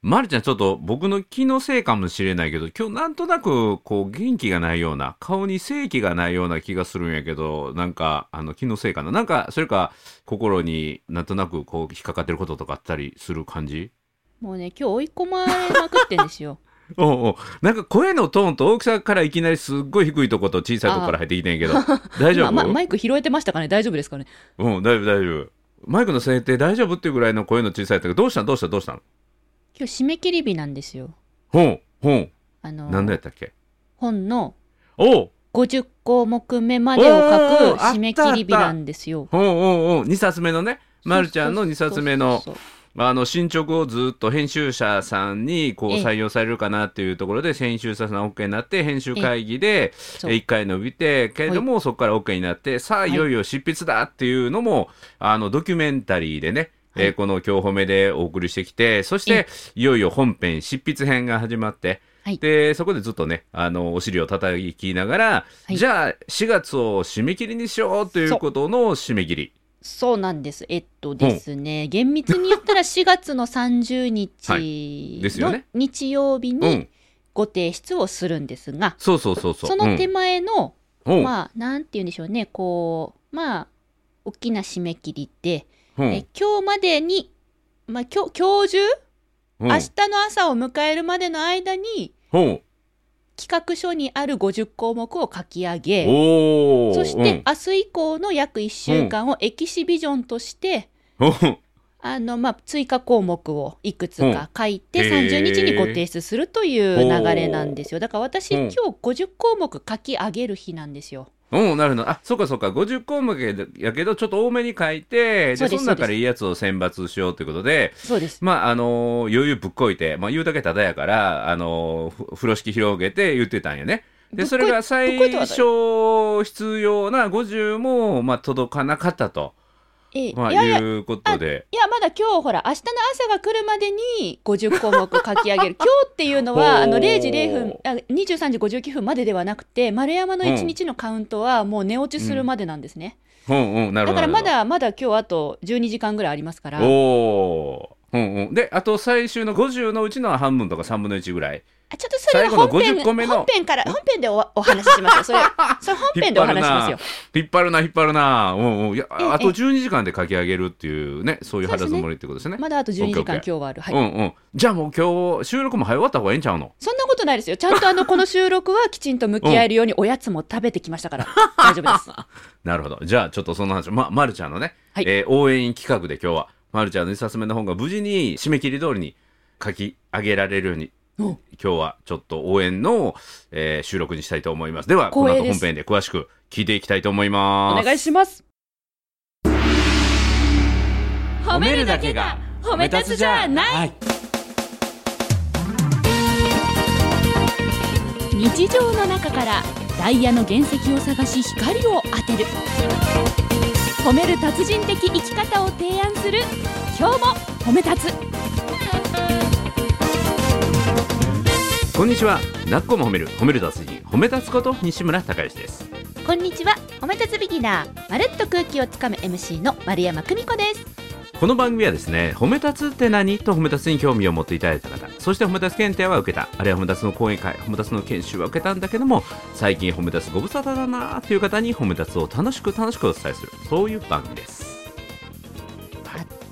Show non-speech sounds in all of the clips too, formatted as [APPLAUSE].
まるちゃん、ちょっと僕の気のせいかもしれないけど、今日なんとなく、こう、元気がないような、顔に正気がないような気がするんやけど、なんか、あの、気のせいかな？なんか、それか、心になんとなく、こう、引っかかってることとかあったりする感じ？もうね今日追い込まれまくってんですよ。[LAUGHS] おうおう。なんか声のトーンと大きさからいきなりすっごい低いとこと小さいとこから入ってきてんやけど、[LAUGHS] 大丈夫、ままマイク拾えてましたかね？大丈夫ですかね？うん、大丈夫、大丈夫。マイクの設定大丈夫？っていうぐらいの声の小さいとどうしたん？どうした？んどうしたん？今日締め切り日なんですよ。ほう、ほう。あの何だやったっけ？本のおう。50項目目までを書く締め切り日なんですよ。ほうほうほう2冊目のね、まるちゃんの2冊目のあの進捗をずっと編集者さんにこうええ採用されるかなっていうところで編集者さん OK になって編集会議でそう。1回伸びてけれどもそこから OK になってさあはい。いよいよ執筆だっていうのもあのドキュメンタリーでねえーはい。この今日褒めでお送りしてきてそしていよいよ本編執筆編が始まってはい。でそこでずっとねあのお尻を叩きながら、はい。じゃあ4月を締め切りにしようということの締め切り。そう。なんです。えっとですね厳密に言ったら4月の30は日のですよね。日曜日うにん、ご提出をするんですが、そうそうそうそう。その手うん前の、うん。まあなんて言うんでしょうね。こうまあ大きな締め切りで、うん。え今日までに、まあ、今日今日中、うん。明日の朝を迎えるまでの間にほ企画書にある50項目を書き上うげそして、明日以降の約1週間をエキシビジョンとして、あのまあ、追加項目をいくつか書いてうんへー。30日にご提出するという流れなんですよ。だから私うん。今日50項目書き上げる日なんですよ。うん、なるほど。あ、そうかそうか。50項目やけど、ちょっと多めに書いて、で、その中からいいやつを選抜しようということで、そうですまあ、あのー余裕ぶっこいて、まあ、言うだけただやから、あのーふ風呂敷広げて言ってたんやね。で、それが最ぶっこいてはない初必要な50も、まあ、届かなかったと、えまあ、いやいやいうことで。いやまだ今日ほら明日の朝が来るまでに50項目書き上げる今日っていうのはあの0時0分あ23時59分までではなくて丸山の1日のカウントはもう寝落ちするまでなんですね、うんうん、なるほど。だからまだまだ今日あと12時間ぐらいありますから。おー。うんうん。で、あと最終の50のうちの半分とか3分の1ぐらい。あちょっとそれは本編50個目の。本編から本編でおお話ししますよ。それ [LAUGHS] それ本編でお話ししますよ。引っ張るな、引っ張るな。うんうん。いや、ええあと12時間で書き上げるっていうね、そういう肌積もりってことですね。まだあと12時間今日はある。はい、うんうん。じゃあもう今日、収録も早終わった方がいいんちゃうの？そんなことないですよ。ちゃんとあのこの収録はきちんと向き合えるようにおやつも食べてきましたから。大丈夫です。[LAUGHS] なるほど。じゃあちょっとその話、ま、まるちゃんのね、はい。えー応援企画で今日は、まるちゃんの一冊目の本が無事に締め切り通りに書き上げられるように、お今日はちょっと応援の、えー収録にしたいと思います。では、この後本編で詳しく聞いていきたいと思います。お願いします。褒めるだけが褒め立つじゃない。日常の中からダイヤの原石を探し光を当てる。褒める達人的生き方を提案する。今日も褒め立つこんにちは。なっこも褒める、褒める達人、褒め立つこと西村孝之です。こんにちは褒め立つビギナーまるっと空気をつかむ MC の丸山久美子ですこの番組はですね、褒め立つって何？と褒め立つに興味を持っていただいた方、そして褒め立つ検定は受けた、あるいは褒め立つの講演会、褒め立つの研修は受けたんだけども、最近褒め立つご無沙汰だなという方に褒め立つを楽しく楽しくお伝えする、そういう番組です。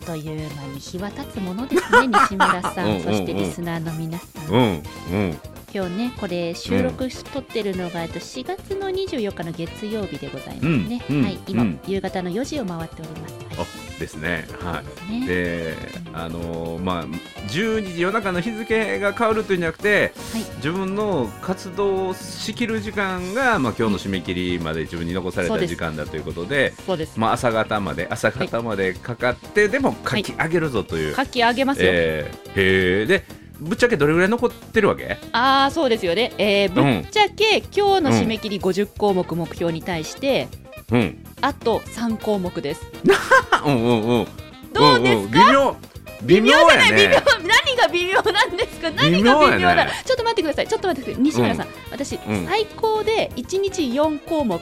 という間に日は経つものですね西村さん。うんうんうん。そしてリスナーの皆さん。うん、うん。今日ねこれ収録しとってるのが、えっと4月の24日の月曜日でございますね、うんうん。はい。今、うん。夕方の4時を回っております、あは、ですね。はい。で、あのーまあ、12時夜中の日付が変わるというんじゃなくて、はい。自分の活動しきる時間が、まあ、今日の締め切りまで自分に残された時間だということで、そうです。まあ、朝方まで朝方までかかって、でも書き上げるぞという、書き上げますよ、えーへー。でぶっちゃけどれぐらい残ってるわけ？ああそうですよね、えーぶっちゃけ、今日の締め切り50項目目標に対して、うんあと3項目です。[LAUGHS] うんうんうん。どうですか、んん。微妙。微妙や微妙ね何が微妙なんですか？何微が微妙やね。ちょっと待ってください。ちょっと待ってください。西村さん、私、うん。最高で1日4項目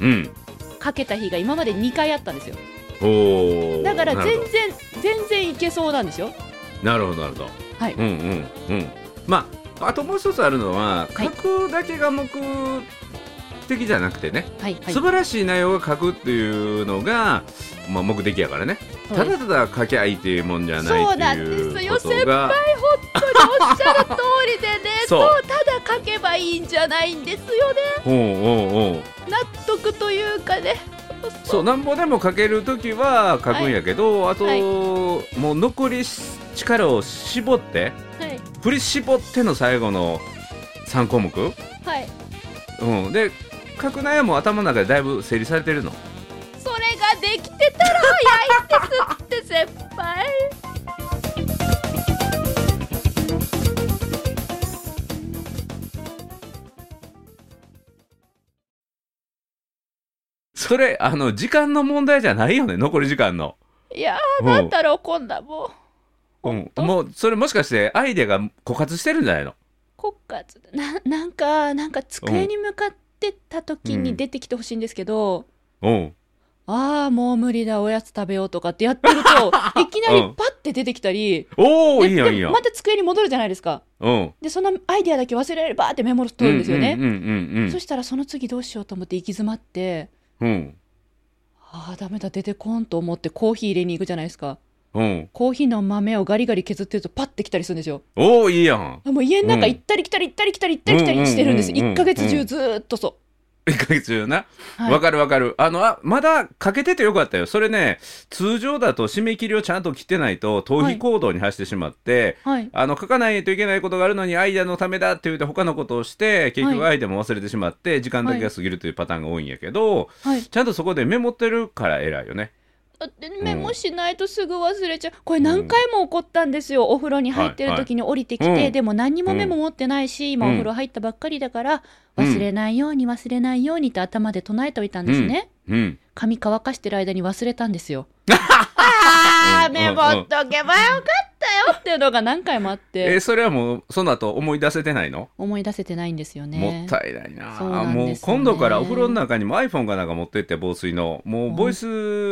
うん。かけた日が今まで2回あったんですよ。だから全然全然いけそうなんですよ。なるほどなるほど。はい。うんうんうん。まああともう一つあるのははい。書くだけが目的じゃなくてね、はいはい。素晴らしい内容が書くっていうのが、まあ、目的やからね。ただただ書きゃいいっていうもんじゃないってそうなんです。よことがおっしゃる通りでね [LAUGHS] そう。ただ書けばいいんじゃないんですよね。おうおうおう。納得というかね。そうなんぼでも書けるときは書くんやけど、あと、はい。もう残り力を絞ってはい。振り絞っての最後の3項目、はい。うん、で書く内容も頭の中でだいぶ整理されてるの？それができてたら早いですって先輩。それあの時間の問題じゃないよね？残り時間の、いやーうんなんだろうこんなもううん、当？もうそれもしかしてアイデアが枯渇してるんじゃないの？国家ななんかなんか机に向かってた時に出てきてほしいんですけど、うん。ああもう無理だおやつ食べようとかってやってると [LAUGHS] いきなりパッて出てきたり、おおでいいやんいいやまた机に戻るじゃないですか。うん。でそのアイデアだけ忘れられるバーってメモ取るんですよね、うんうんうんうんそしたらその次どうしようと思って行き詰まってうん。ああダメだ出てこんと思ってコーヒー入れに行くじゃないですかうんコーヒーの豆をガリガリ削ってるとパッてきたりするんですよおおいいやんもう家の中うん行ったり来たり行ったり来たり行ったり来たりしてるんですうんうんうんうん1ヶ月中ずーっとそ1ヶ月中なう、はいわかるわかる。あの、あ、まだかけててよかったよ。それね、通常だと締め切りをちゃんと切ってないと、逃避行動に走ってしまって、はいあの、書かないといけないことがあるのに、アイデアのためだって言って他のことをして、結局はいアイデアも忘れてしまって、時間だけが過ぎるというパターンが多いんやけど、はいちゃんとそこでメモってるから偉いよね。メモしないとすぐ忘れちゃう。これ何回も起こったんですよ、お風呂に入ってる時に降りてきて、でも何にもメモ持ってないし、今うん。お風呂入ったばっかりだから、うん忘れないように忘れないようにって頭で唱えておいたんですね、うん。髪乾かしてる間に忘れたんですよ。[LAUGHS] うん。あーメモっとけばよかった。よっていうのが何回もあって、えーそれはもう、その後思い出せてないの、思い出せてないんですよね。もったいないな。そうなんもう今度からお風呂の中にも iPhone かなんか持ってって防水のもうボイス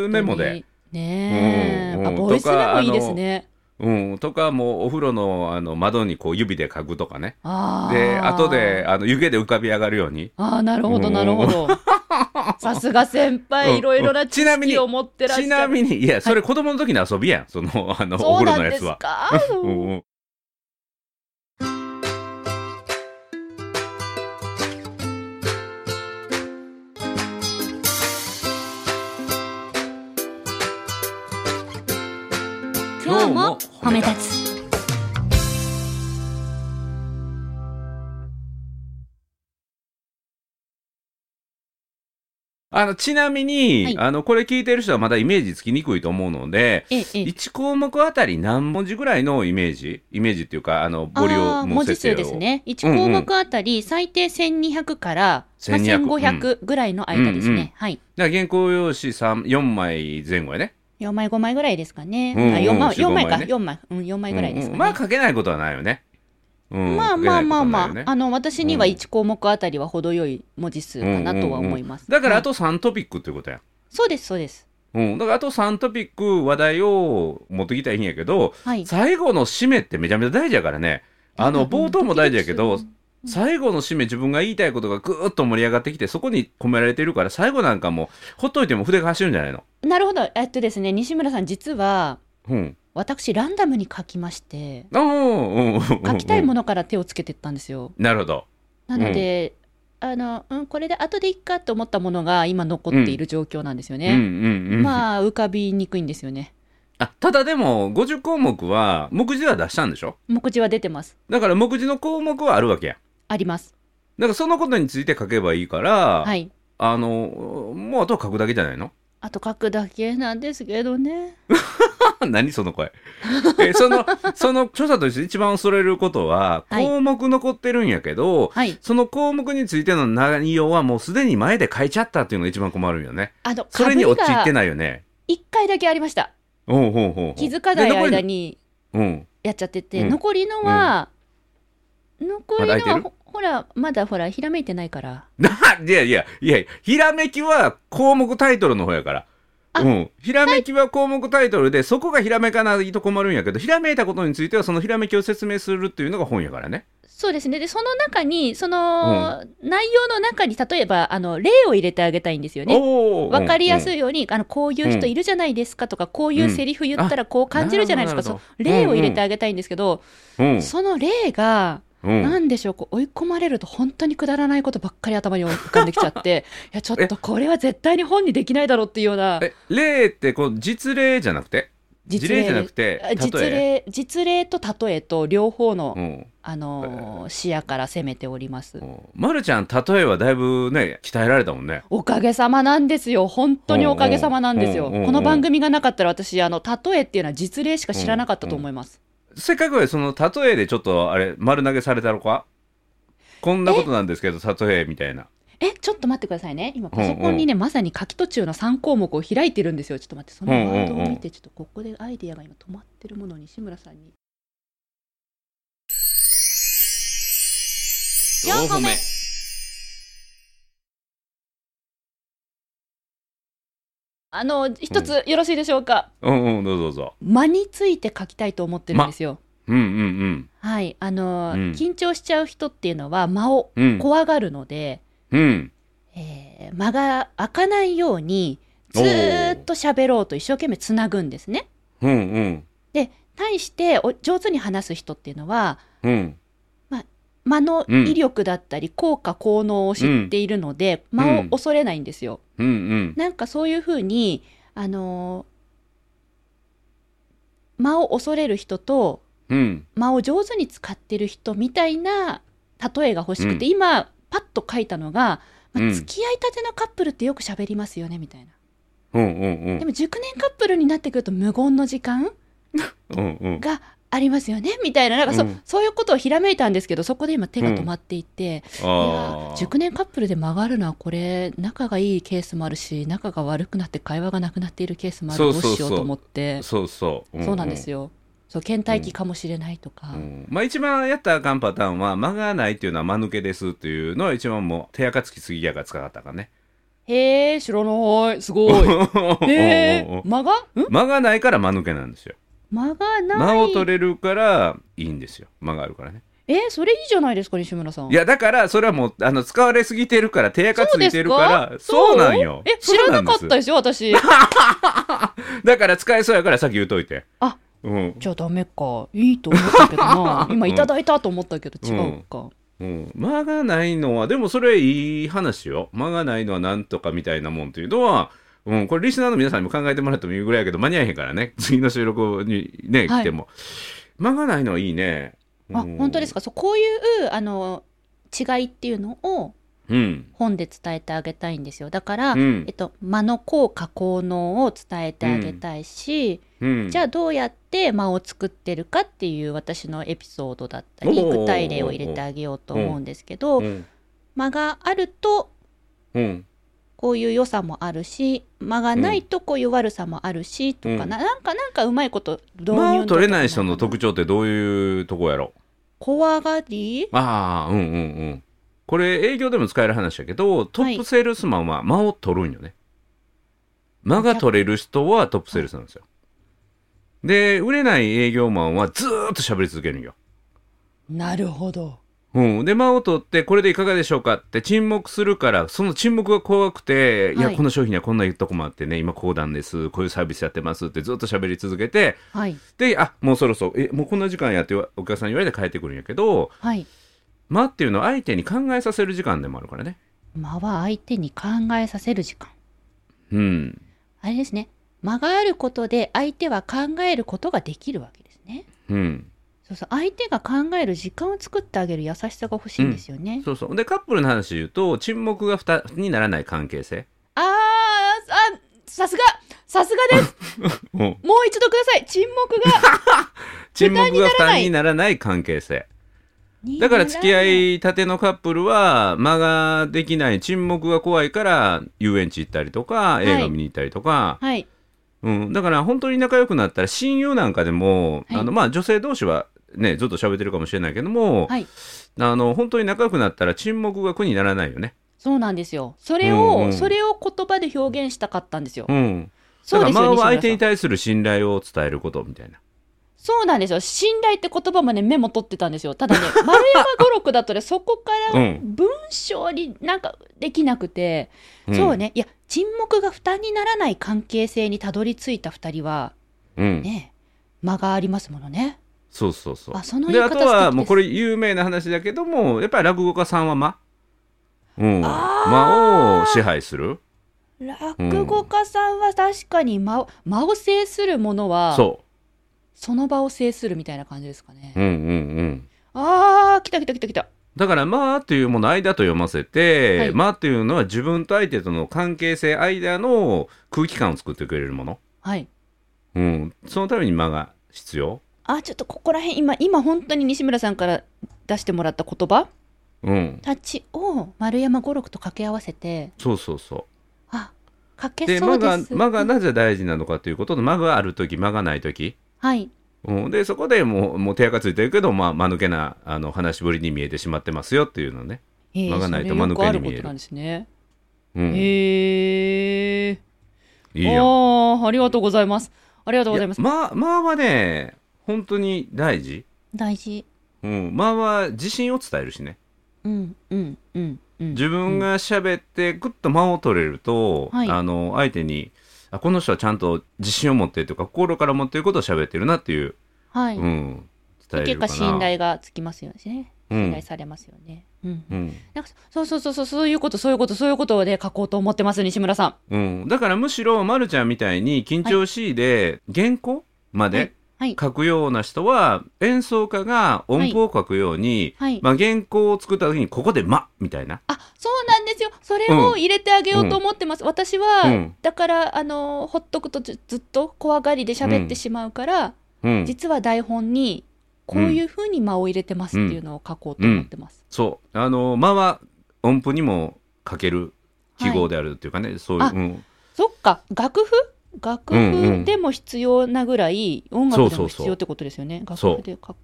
メモで。ね。え、うんうん。あボイスメモいいですね。うん、とかもうお風呂のあの窓にこう指で書くとかね。あー。で後であの湯気で浮かび上がるように。ああなるほどうんなるほど [LAUGHS] さすが先うん輩いろいろな知ちなみに識を持ってらっしゃる。ちなみにいやそれ子供の時の遊びやんそのあのお風呂のやつは。今日も褒め立つあのちなみに、はい。あのこれ聞いてる人はまだイメージつきにくいと思うのでええええ。1項目あたり何文字ぐらいのイメージイメージっていうかあのボリュあーーム文字数ですね。1項目あたり最低1200から、まあ、1200 1500ぐらいの間ですね、うんうんはい。だから原稿用紙3 4枚前後やね。4枚5枚ぐらいですかね、うんうんあ4枚4 4枚か。ね4枚、うん、4枚ぐらいですかね、うんうん。まあ書けないことはないよね。うん。まあまあまあまあ、ね。あの私にはうん。1項目あたりは程よい文字数かなとは思います、はいだからあと3トピックっていうことや。そうですそうです。うん、だからあと3トピック話題を持ってきたらいいんやけど、はい。最後の締めってめちゃめちゃ大事やからね。あの、冒頭も大事やけど、最後の締め自分が言いたいことがぐーっと盛り上がってきて、そこに込められてるから、最後なんかもう、ほっといても筆が走るんじゃないの。なるほど。えっとですね西村さん実はうん。私ランダムに書きまして。書きたいもの。のから手をつけてったんですよなるほど。なので、あのうんこれで後でいっかと思ったものが今残っている状況なんですようん、うね、ん、うん。まあ浮かびにくいんですよねあ、ただでも、50項目は、目次は出したんでしょ？目次は出てますだから目次の項目はあるわけや。ありますだからそのことについて書けばいいから、はいあの、もうあとは書くだけじゃないの？あと書くだけなんですけどね [LAUGHS] 何その声。え、その、[LAUGHS] その著者として一番恐れることは、はい項目残ってるんやけど、はいその項目についての内容はもうすでに前で書いちゃったっていうのが一番困るんよね。あのそれに陥ってないよね。1回だけありましたおうほうほう気づかない間にうん。やっちゃってて、うん残りのは、残りのはほほらまだほらひらめいてないからな [LAUGHS] いやいや、いや、ひらめきは項目タイトルの方やから。あうん、ひらめきは項目タイトルで、そこがひらめかないと困るんやけどひらめいたことについてはそのひらめきを説明するっていうのが本やからね。そうですね。で、その中に、その、内容の中に、例えば、あの、例を入れてあげたいんですよね。おーわかりやすい、いように、あの、こういう人いるじゃないですかとか、こういうセリフ言ったらこう感じるじゃないですか。そうど例を入れてあげたいんですけど、うんその例が、うんなんでしょう、こう追い込まれると本当にくだらないことばっかり頭に浮かんできちゃって、[LAUGHS] いや、ちょっとこれは絶対に本にできないだろうっていうような、え例ってこう実例じゃなくて？事例じゃなくてあ実例実例と例えと両方の、うんあのー視野から攻めております。うんまるちゃん例えはだいぶね鍛えられたもんね。おかげさまなんですよ。本当におかげさまなんですよ。うんうんこの番組がなかったら私、あの、例えっていうのは実例しか知らなかったと思います。せっかくやその例えでちょっとあれ丸投げされたのか？こんなことなんですけど例えみたいな。え、ちょっと待ってくださいね。今、パソコンにね、まさに書き途中の3項目を開いてるんですよ。ちょっと待って、そのワードを見て、ちょっとここでアイディアが今止まってるものに、志村さんに。4個目あの、一つよろしいでしょうか？うんうんどうぞどうぞ。間について書きたいと思ってるんですよ。うんうんはい。あの、うん緊張しちゃう人っていうのは間をうんうん怖がるので、うんえー間が開かないようにずーっと喋ろうと一生懸命つなぐんですね。うんうんで対してお上手に話す人っていうのはうん間の威力だったり効果効能を知っているので、間を恐れないんですよ。うん。うん。なんかそういうふうにあのー間を恐れる人とうん。間を上手に使ってる人みたいな例えが欲しくて、うん。今パッと書いたのが、まあうん。付き合いたてのカップルってよく喋りますよねみたいな。うん。うん。でも熟年カップルになってくると無言の時間がありますよね？みたいななんかそ,、うん。そういうことをひらめいたんですけどそこで今手が止まっていて、いあやあ熟年カップルで曲がるのはこれ仲がいいケースもあるし仲が悪くなって会話がなくなっているケースもあるそうそうそう。どうしようと思って。そうそう。そうなんですよ、よそう倦怠期かもしれないとか、うん。まあ一番やったらあかんパターンは間がないっていうのは間抜けですっていうのは一番もう手垢つきすぎやから使かったからね。へえ知らない。すごい。[LAUGHS] へえ間が？ん？間がないから間抜けなんですよ間がない。間を取れるからいいんですよ。間があるからね。えーそれいいじゃないですか西村さん。いやだからそれはもうあの使われすぎてるから手垢ついてるからそうなんよ。え知らなかったよですよ私。[LAUGHS] だから使えそうやからさっき言うといて。あうん。じゃあダメか。いいと思ったけどな。[LAUGHS] 今いただいたと思ったけど違うか、うん、間がないのはでもそれいい話よ。間がないのはなんとかみたいなもんっていうのは、うん、これリスナーの皆さんにも考えてもらってもいいぐらいやけど間に合えへんからね。次の収録にねはい。来ても、間がないのはいいね。あ本当ですか？そうこういうあの違いっていうのをうん。本で伝えてあげたいんですよ。だから、うん。えっと、間の効果効能を伝えてあげたいし、うん。じゃあどうやって間を作ってるかっていう私のエピソードだったり具体例を入れてあげようと思うんですけどうん。間があるとうんこういう良さもあるし間がないとこういう悪さもあるしとか、うん。ななんかなんかうまいこと導入間を取れない人の特徴ってどういうとこやろ？怖がり？ああうんうんうん。これ営業でも使える話やけどトップセールスマンは間を取るんよね、間が取れる人はトップセールスなんですよ。で売れない営業マンはずーっと喋り続けるんよ。なるほどうん、で間を取ってこれでいかがでしょうかって沈黙するからその沈黙が怖くて、い、はい。やこの商品にはこんないいとこもあってね今こうなんですこういうサービスやってますってずっと喋り続けてはい。であもうそろそろえもうこんな時間やってお客さんに言われて帰ってくるんやけどはい。間っていうのは相手に考えさせる時間でもあるからね。間は相手に考えさせる時間。うん。あれですね。間があることで相手は考えることができるわけですね。うんそうそう。相手が考える時間を作ってあげる優しさが欲しいんですよね、そうそう。でカップルの話で言うと沈黙が負担にならない関係性。あーあさすがさすがです。[LAUGHS] うん。もう一度ください。沈黙が [LAUGHS] 沈黙が負担にならない関係性。だから付き合いたてのカップルは間ができない。沈黙が怖いから遊園地行ったりとかい。映画見に行ったりとか、はい。うん、だから本当に仲良くなったら親友なんかでも、はい。あのまあ女性同士はねずっと喋ってるかもしれないけども、はい。あの本当に仲良くなったら沈黙が苦にならないよね。そうなんですよ。それを、うんうん。それを言葉で表現したかったんですよ、うん、そうですよだから間は相手に対する信頼を伝えることみたいな。そうなんですよ。信頼って言葉もねメモ取ってたんですよ。ただね [LAUGHS] 丸山語録だとねそこからうん。文章になんかできなくて、うん。そうね。いや沈黙が負担にならない関係性にたどり着いた2人はうん。ね間がありますものねそうそうそう。あそのであとはもうこれ有名な話だけどもやっぱり落語家さんは間、うん、間を支配する。落語家さんは確かに間を間を制するものはそその場を制するみたいな感じですかね、う、うんうんうん、あー来た来た来た来た。だから間っていうもの間と読ませて、はい。間っていうのは自分と相手との関係性間の空気感を作ってくれるもの、はい。うん、そのために間が必要、あちょっとここら辺今今本当に西村さんから出してもらった言葉？うん、たちを丸山語録と掛け合わせてそうそうそう。けで間がそうです。間がなぜ大事なのかということと間がある時間がない時。はい。うん、でそこでもうもう手垢ついてるけど、まあ、間抜けなあの話しぶりに見えてしまってますよっていうのね、えー間がないと間抜けに見える。なんですね。うん、いへえいやん。ああありがとうございます。ありがとうございます。いや間間はね本当に大事、大事。うん、間は自信を伝えるしね。うんうんうんうん。自分が喋ってぐっと間を取れると、はい。あの相手にあこの人はちゃんと自信を持ってというか心から持っていることを喋ってるなっていう、はい、うん、伝え結るかな。果信頼がつきますよね。うん。信頼されますよね、うん。うん。なんかそうそうそうそうそういうことそういうことそういうことで書こうと思ってます西村さん。うん、だからむしろ、ま、るちゃんみたいに緊張しいで原稿まではい書くような人は演奏家が音符を書くように、はい。まあ、原稿を作った時にここで「ま」みたいな。あそうなんですよ。それを入れてあげようと思ってます、私は、うん。だからあのほっとくとずずっと怖がりで喋ってしまうから、うん、実は台本にこういうふうに間を入れてますっていうのを書こうと思ってます、そう。あの「ま」は音符にも書ける記号であるっていうかね、そういう、そっか。楽譜楽うんうん。譜でも必要なぐらい音楽でも必要ってことですよね。そう。楽譜で書く。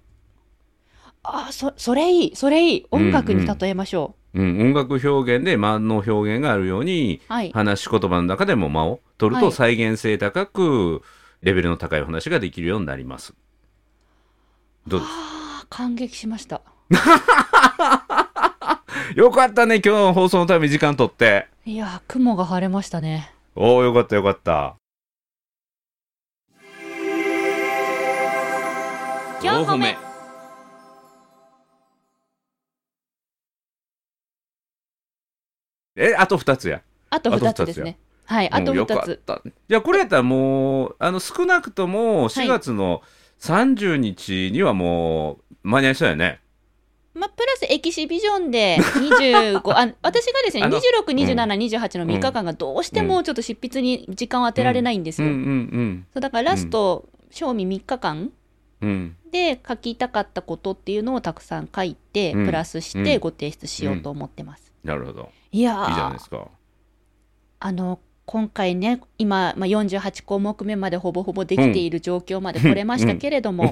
あそそれいいそれいい。音楽に例えましょう。ん、音楽表現で間の表現があるようにう、はい。話し言葉の中でも間を取るとはい。再現性高くレベルの高いお話ができるようになります。どうです？あー感激しました。[LAUGHS] よかったね、今日の放送のために時間取って。いやー雲が晴れましたね。おお、よかったよかった。四歩目。え、あと二つや。あとあと2つですね。はいあとうんよか2つった。いや、これやったらもう、あの、少なくとも4月の30日にはもう間に合いそうやね。まあ、プラスエキシビジョンで25 [LAUGHS] あ私がですねあの26、27、28の3日間がどうしてもちょっと執筆に時間を当てられないんですうんうよ。ん。そうだからラスト、賞味3日間で書きたかったことっていうのをたくさん書いて、うん。プラスしてご提出しようと思ってます。なるほど。いやいいじゃないーですか。あの今回ね今、まあ、48項目目までほぼほぼできている状況まで来れましたけれども、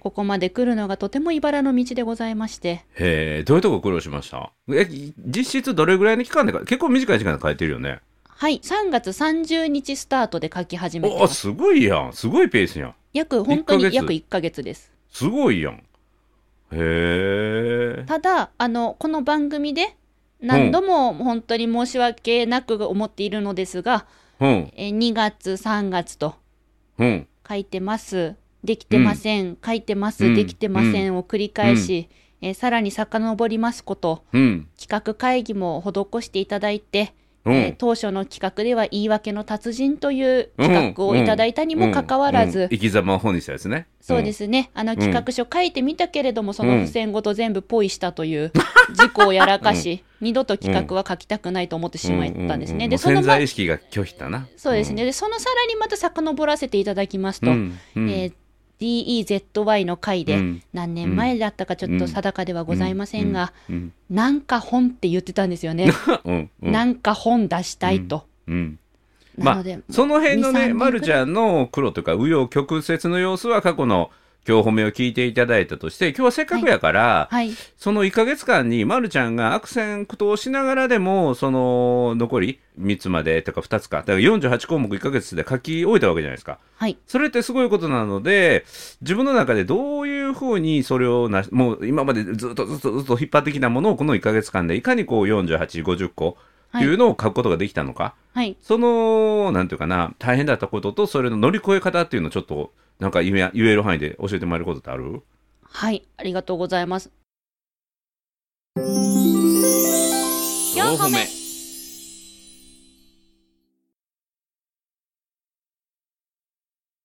ここまで来るのがとても茨の道でございまして。へえ、どういうとこ苦労しました？え、実質どれぐらいの期間でか、結構短い時間で書いてるよね。はい。3月30日スタートで書き始めておます。すごいやん。すごいペースやん。約本当に約1ヶ月です。すごいやん。へえ。ただあのこの番組で何度も本当に申し訳なく思っているのですが、うん。え2月3月とうん。書いてます。できてません、書いてます、うん。できてませんを繰り返し、えーさらに遡りますこと。うん。企画会議も施していただいて、うん。えー当初の企画では言い訳の達人という企画をいただいたにもかかわらず、うんうん生き様を本にしたやつね。そうですね、あの企画書書いてみたけれども、その付箋ごと全部ポイしたという事故をやらかし、[LAUGHS] 二度と企画は書きたくないと思ってしまったんですね。で、そのま潜在意識が拒否だな。そうですね、でそのさらにまた遡らせていただきますと、うん。うん。えー DEZY の回で、うん何年前だったかちょっと定かではございませんが、うん。なんか本って言ってたんですよね。[LAUGHS] なんか本出したいと。うん。まあなので、、その辺の2 3ね、年まるちゃんの苦労というか、紆余曲折の様子は過去の今日褒めを聞いていただいたとして、今日はせっかくやから、はい。その1ヶ月間に、まるちゃんが悪戦苦闘しながらでも、その残り3つまでとか2つか、だから48項目1ヶ月で書き終えたわけじゃないですか。はい。それってすごいことなので、自分の中でどういうふうにそれをなし、もう今までずっとずっとずっと引っ張ってきたものをこの1ヶ月間でいかにこう48、50個いうのを書くことができたのか、はい。その、なんていうかな、大変だったことと、それの乗り越え方っていうのをちょっと、なんか言え言える範囲で教えてもらえることってある？はい。ありがとうございます。四歩目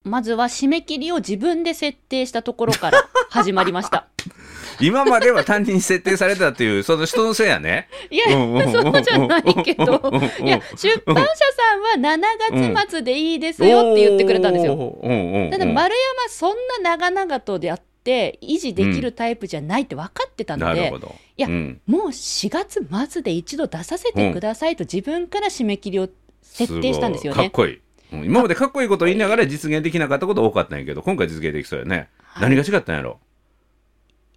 まずは締め切りを自分で設定したところから始まりました。[LAUGHS] 今までは単に設定されたっていう、その人のせいやね。いや、そうじゃないけど、いや、出版社さんは7月末でいいですよって言ってくれたんですよ。ただ丸山そんな長々とであって維持できるタイプじゃないって分かってたので。いやうんもう4月末で一度出させてくださいと自分から締め切りを設定したんですよね。かっこいい。うん今までかっこいいことを言いながら実現できなかったこと多かったんやけど、今回実現できそうやね。はい何が違ったんやろ？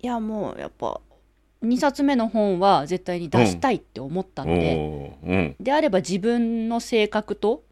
いやもうやっぱ2冊目の本は絶対に出したいって思ったので、うん。であれば自分の性格と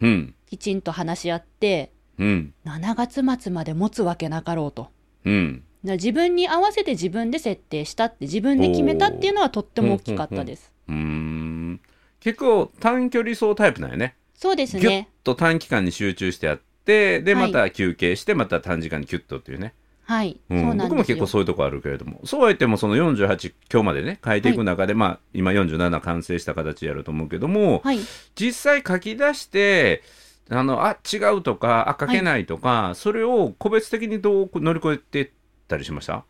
うん。きちんと話し合ってうん。7月末まで持つわけなかろうと。うん。自分に合わせて自分で設定したって自分で決めたっていうのはとっても大きかったです。うーん。結構短距離走タイプなんやね。そうですぎゅっね。と短期間に集中してやって、で、はいまた休憩して、また短時間にキュッとっていうね。はい、うん。そうなん。僕も結構そういうとこあるけれども、そうは言っても、その48、今日までね、変えていく中で、まあ、今47完成した形やると思うけども、はい、実際書き出して、あの、あ、違うとか、あ、書けないとか、それを個別的にどう乗り越えてったりしました？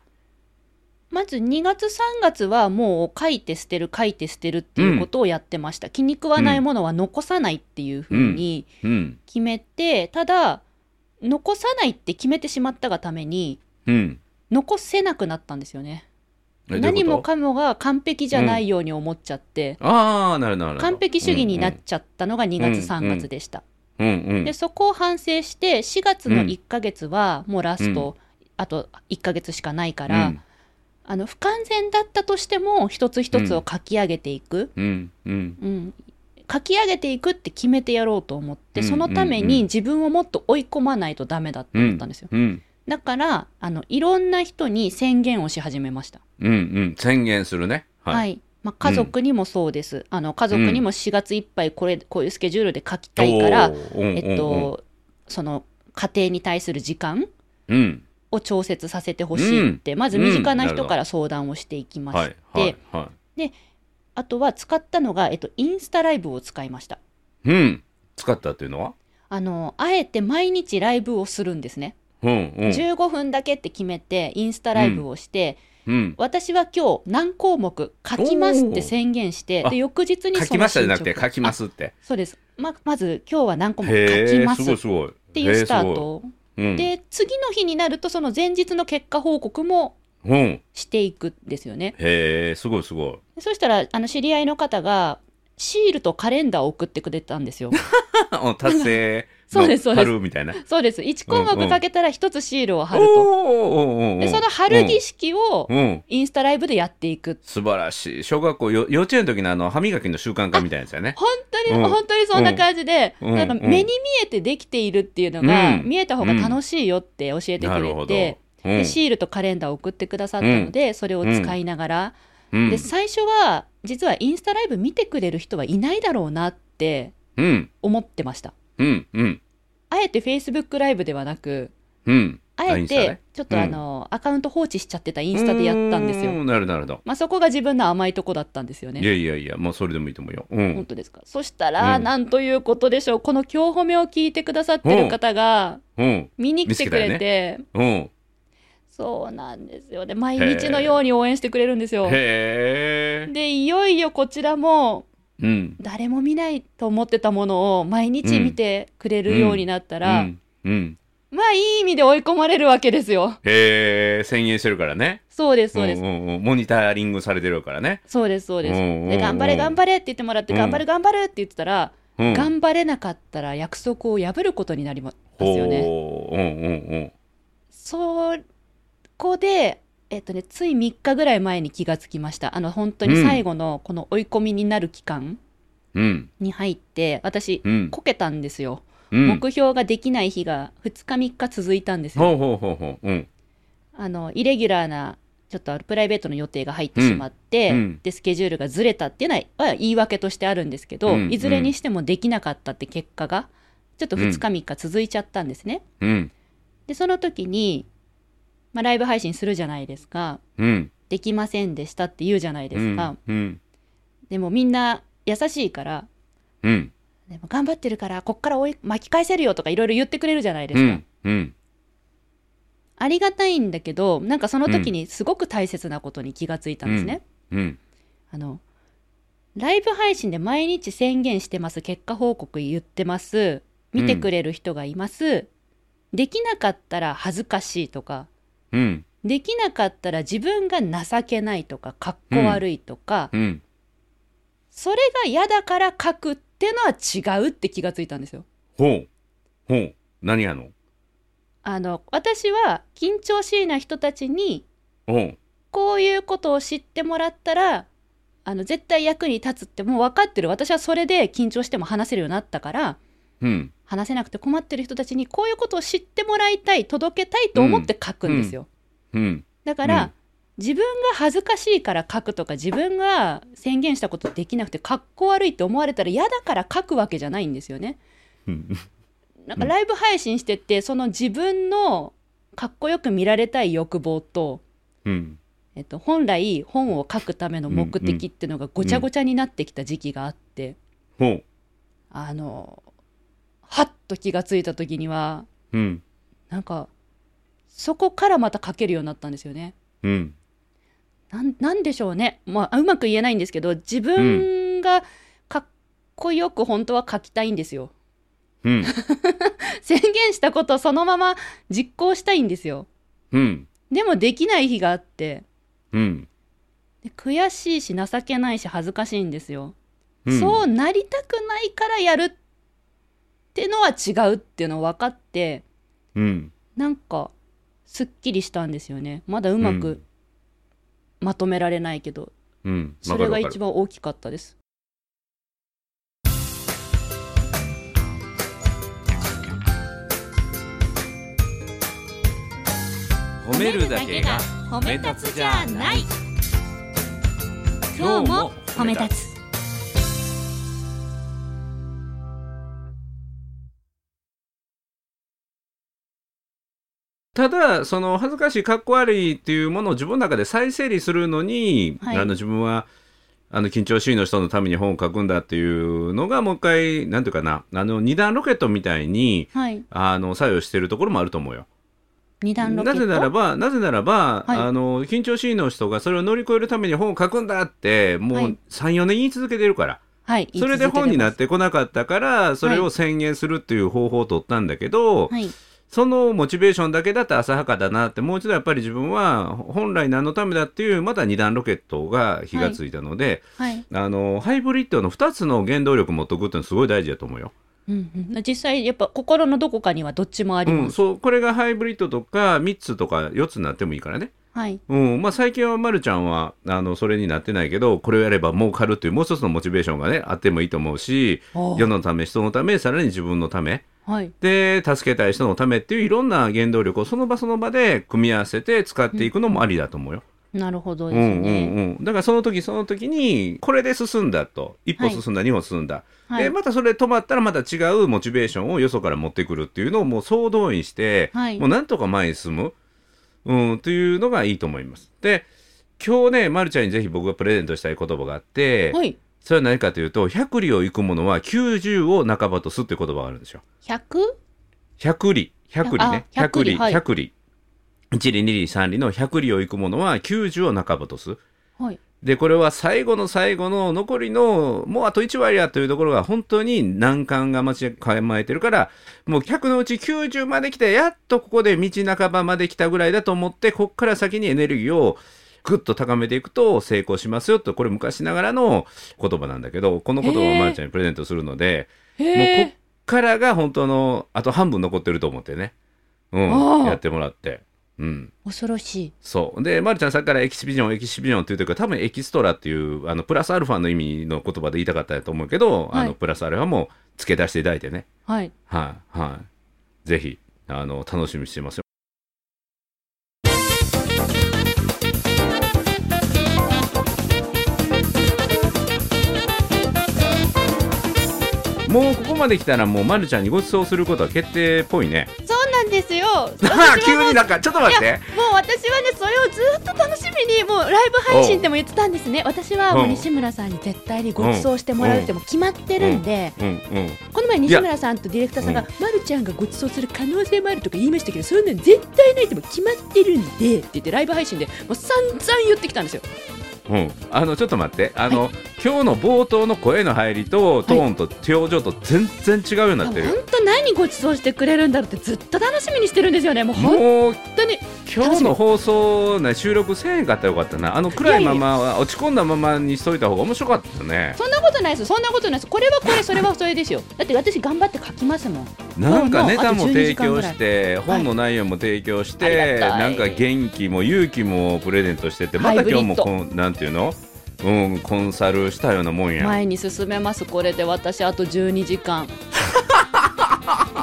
まず2月3月はもう書いて捨てる書いて捨てるっていうことをやってました、気に食わないものは残さないっていうふうにうん。決めて、ただ残さないって決めてしまったがためにうん。残せなくなったんですよね。何もかもが完璧じゃないように思っちゃって、ああ、なるなる。完璧主義になっうんちゃったのが2月3月でした、うんうん。でそこを反省して4月の1ヶ月はもうラスト、あと1ヶ月しかないから、うん。あの不完全だったとしても一つ一つを書き上げていく、うんうん。うん。書き上げていくって決めてやろうと思って、うんそのためうんうんに自分をもっと追い込まないとダメだって思ったんですよ、うんだからあのいろんな人に宣言をし始めました。うんうん。宣言するね。はい、まあ、家族にもそうです、あの家族にも4月いっぱいこれこういうスケジュールで書きたいから、えっとその家庭に対する時間うん。を調節させてほしいって、まず身近な人から相談をしていきまはいして、はい。はあとは使ったのが、えっと、インスタライブを使いました。いうん。使ったっていうのは？あのあえて毎日ライブをするんですね、うんうん。15分だけって決めてインスタライブをして、うん。私は今日何項目書きますって宣言してで翌日にその書きましたじゃなくて書きますって。あそうです。ままず今日は何項目書きますっすごいすごいってい。うスタート。うん。で次の日になるとその前日の結果報告もうん。していくんですよね。へえすごいすごい。そしたらあの知り合いの方がシールとカレンダーを送ってくれたんですよ。[LAUGHS] お達成そうですそうです。貼るみたいな。そうです。1項目かけたら1つシールを貼ると、でその貼る儀式をインスタライブでやっていく。素晴らしい。小学校よ幼稚園の時のあの歯磨きの習慣化みたいなやつやね。本当に、うん。本当にそんな感じで、うん。うんなん。か目に見えてできているっていうのが、うん。見えた方が楽しいよって教えてくれて、うん。でシールとカレンダーを送ってくださったので、それを使いながら、うん。で最初は実はインスタライブ見てくれる人はいないだろうなってうん。思ってました。うんうんあえて Facebook ライブではなくうん。あえてちょっとあの、アカウント放置しちゃってたインスタでやったんですよ。なるなるほどまあ、そこが自分の甘いとこだったんですよね。いやいやいやもうそれでもいいと思うよ。う本ん当ですか。そしたら、うん。なんということでしょう。この今日褒めを聞いてくださってる方がうん。見に来てくれて、うん。そうなんですよ。で毎日のように応援してくれるんですよ。でいよいよこちらもうん。誰も見ないと思ってたものを毎日見てくれるようになったら、まあいい意味で追い込まれるわけですよ。へえ宣言してるからね。そうですそうです、んんうん。モニタリングされてるからね。そうですそうです、うんうんうん。で頑張れ頑張れって言ってもらって、うん。頑張る頑張るって言ってたら、うん。頑張れなかったら約束を破ることになりますよね。うんうんうん。そこで、えっとね、つい3日ぐらい前に気がつきました。あの、本当に最後のこの追い込みになる期間うん。に入って、私、うん。こけたんですよ。うん。目標ができない日が2日3日続いたんですよ。ほうほうほうほう。うん。あの、イレギュラーな、ちょっとプライベートの予定が入ってしまって、で、スケジュールがずれたっていうのはは言い訳としてあるんですけど、うんいずれにしてもできなかったって結果が、ちょっと2日3日続いちゃったんですね。うん。で、その時に、まあ、ライブ配信するじゃないですか。うん。できませんでしたって言うじゃないですか。うん。でもみんな優しいから、うん。でも頑張ってるから、こっから追い巻き返せるよとかいろいろ言ってくれるじゃないですか。うん。うん。ありがたいんだけど、なんかその時にすごく大切なことに気がついたんですね。うん。あの、ライブ配信で毎日宣言してます、結果報告言ってます、見てくれる人がいます、できなかったら恥ずかしいとか、うん。できなかったら自分が情けないとか、かっこ悪いとか、うん。それが嫌だから書くってのは違うって気がついたんですよ。ほう。ほう。何やの？あの、私は緊張しいな人たちに。こういうことを知ってもらったら、あの、絶対役に立つってもう分かってる。私はそれで緊張しても話せるようになったから、うん。話せなくて困ってる人たちにこういうことを知ってもらいたい、届けたいと思って書くんですよ。うん。だから、うん自分が恥ずかしいから書くとか、自分が宣言したことできなくてかっこ悪いって思われたら嫌だから書くわけじゃないんですよね。うん。なんかライブ配信してって、その自分のかっこよく見られたい欲望と、うん。えっと、本来本を書くための目的っていうのがごちゃごちゃになってきた時期があって、ほう。あのはっと気がついた時にはうん。なんかそこからまた書けるようになったんですよね。うん。なんなんでしょうね、まあ、うまく言えないんですけど自分がかっこよく本当は書きたいんですよ。うん。[LAUGHS] 宣言したことをそのまま実行したいんですよ。うん。でもできない日があってうん。で悔しいし情けないし恥ずかしいんですよ。うん。そうなりたくないからやるってのは違うっていうの分かってうん。なんかすっきりしたんですよね。まだうまくうん。まとめられないけど、うん。それが一番大きかったです。褒めるだけが褒め立つじゃない。今日も褒め立つただその恥ずかしいかっこ悪いっていうものを自分の中で再整理するのに、はい。あの自分はあの緊張しいの人のために本を書くんだっていうのがもう一回なんていうかなあの二段ロケットみたいにはい。あの作用してるところもあると思うよ。二段ロケット？なぜならばなぜならば、はい。あの緊張しいの人がそれを乗り越えるために本を書くんだってもうはい。34年言い続けてるから。はいそれで本になってこなかったからそれを宣言するっていう方法を取ったんだけど、はいそのモチベーションだけだと浅はかだなってもう一度やっぱり自分は本来何のためだっていうまた二段ロケットが火がついたので、はい、あのハイブリッドの2つの原動力持っとくっていうのはすごい大事だと思うよ。うんうん、実際やっぱ心のどこかにはどっちもありうん、ます、そうこれがハイブリッドとか3つとか4つになってもいいからね。はい。うん。まあ、最近はまるちゃんはあのそれになってないけどこれをやれば儲かるっていうもう一つのモチベーションがねあってもいいと思うし世のため人のためさらに自分のためはい。で助けたい人のためっていういろんな原動力をその場その場で組み合わせて使っていくのもありだと思うよ。なるほどですうんうんね、うん、だからその時その時にこれで進んだと。一歩進んだ、二歩進んだ、はい。でまたそれで止まったらまた違うモチベーションをよそから持ってくるっていうのをもう総動員して、はい。もうなんとか前に進む、うん、というのがいいと思います。で今日ね、ま、るちゃんにぜひ僕がプレゼントしたい言葉があって、はいそれは何かというと百里を行く者は90を半ばとすっていう言葉があるんですよ。100? 百里百里ねあ百里はい百里一里二里三里の百里を行く者は90を半ばとす。はいでこれは最後の最後の残りのもうあと1割やというところが本当に難関が待ち構えてるからもう100のうち90まで来てやっとここで道半ばまで来たぐらいだと思ってこっから先にエネルギーをぐっと高めていくと成功しますよとこれ昔ながらの言葉なんだけどこの言葉をまるちゃんにプレゼントするのでもうこっからが本当のあと半分残ってると思ってねうん、やってもらって。うん。恐ろしいそう。で、まるちゃんさっきからエキシビジョン、エキシビジョンって言ってるけど、多分エキストラっていう、あの、プラスアルファの意味の言葉で言いたかったと思うけど、はいあの、プラスアルファも付け出していただいてね。はいはい、はい。ぜひ、あの、楽しみにしてますよ。もうここまで来たらもうまるちゃんにご馳走することは決定っぽいね。そうなんですよ。[LAUGHS] 急になんかちょっと待って。もう私はねそれをずっと楽しみにもうライブ配信でも言ってたんですね。私はもう西村さんに絶対にご馳走してもらうってもう決まってるんで、うん。うん。この前西村さんとディレクターさんが「まるちゃんがご馳走する可能性もある」とか言いましたけどそんなん絶対ないってもう決まってるんでって言ってライブ配信でもう散々言ってきたんですよ。うん、あのちょっと待って。あの、今日の冒頭の声の入りとトーンと表情と全然違うようになってる。よ、本当何ご馳走してくれるんだろうってずっと楽しみにしてるんですよね。もう本当に。今日の放送ね収録せえへんかったらよかったな。あの暗いまま落ち込んだままにしといた方が面白かったよね。そんなことないですそんなことないですこれはこれそれはそれですよ。だって私頑張って書きますもん。なんかネタももうあと12提供して本の内容も提供しあて、りがたい。なんか元気も勇気もプレゼントしててまた今日もこんなんていうの？うん、コンサルしたようなもんや。前に進めますこれで私あと12時間。[LAUGHS]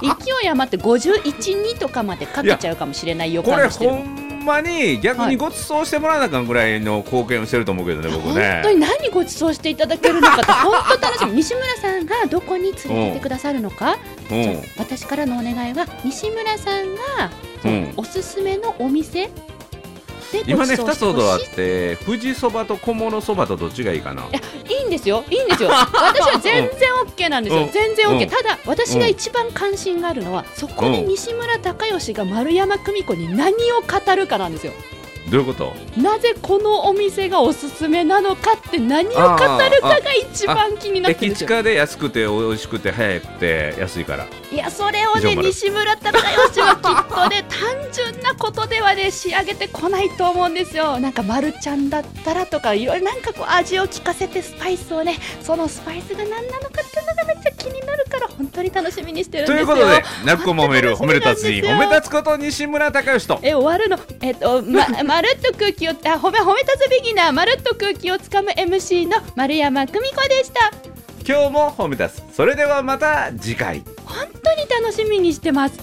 勢い余って512とかまでかけちゃうかもしれない予これ感がしてる。ほんまに逆にご馳走してもらわなあかんぐらいの貢献をしてると思うけどね、僕本ね当に何ご馳走していただけるのかって [LAUGHS] 本当楽しみ。西村さんがどこに連れてってくださるのか、うん。私からのお願いは西村さんが、うん。おすすめのお店今ね2馳走してつほどあって富士そばと小諸そばとどっちがいいかな。いやいいんですよ。いいんですよ。私は全然 OK なんですよ、うん。全然 OK、うん。ただ私が一番関心があるのはそこで西村孝義が丸山久美子に何を語るかなんですよどういうこと？なぜこのお店がおすすめなのかって何を語るかが一番気になってるん。駅近で安くて美味しくて早くて安いから。いやそれをね西村孝義はきっとね単純なことではね仕上げてこないと思うんですよ。なんか丸ちゃんだったらとかいろいろなんかこう味を効かせてスパイスをねそのスパイスが何なのかっていうのがめっちゃ本当に楽しみにしてるんとですよ。いうことで泣く子も褒める褒める達人褒めた立つこと西村孝之と。え終わるの？えっとま [LAUGHS] まるっと空気をあ褒め褒め立つビギナーまるっと空気をつかむ MC の丸山久美子でした。今日も褒め立つ。それではまた次回。本当に楽しみにしてます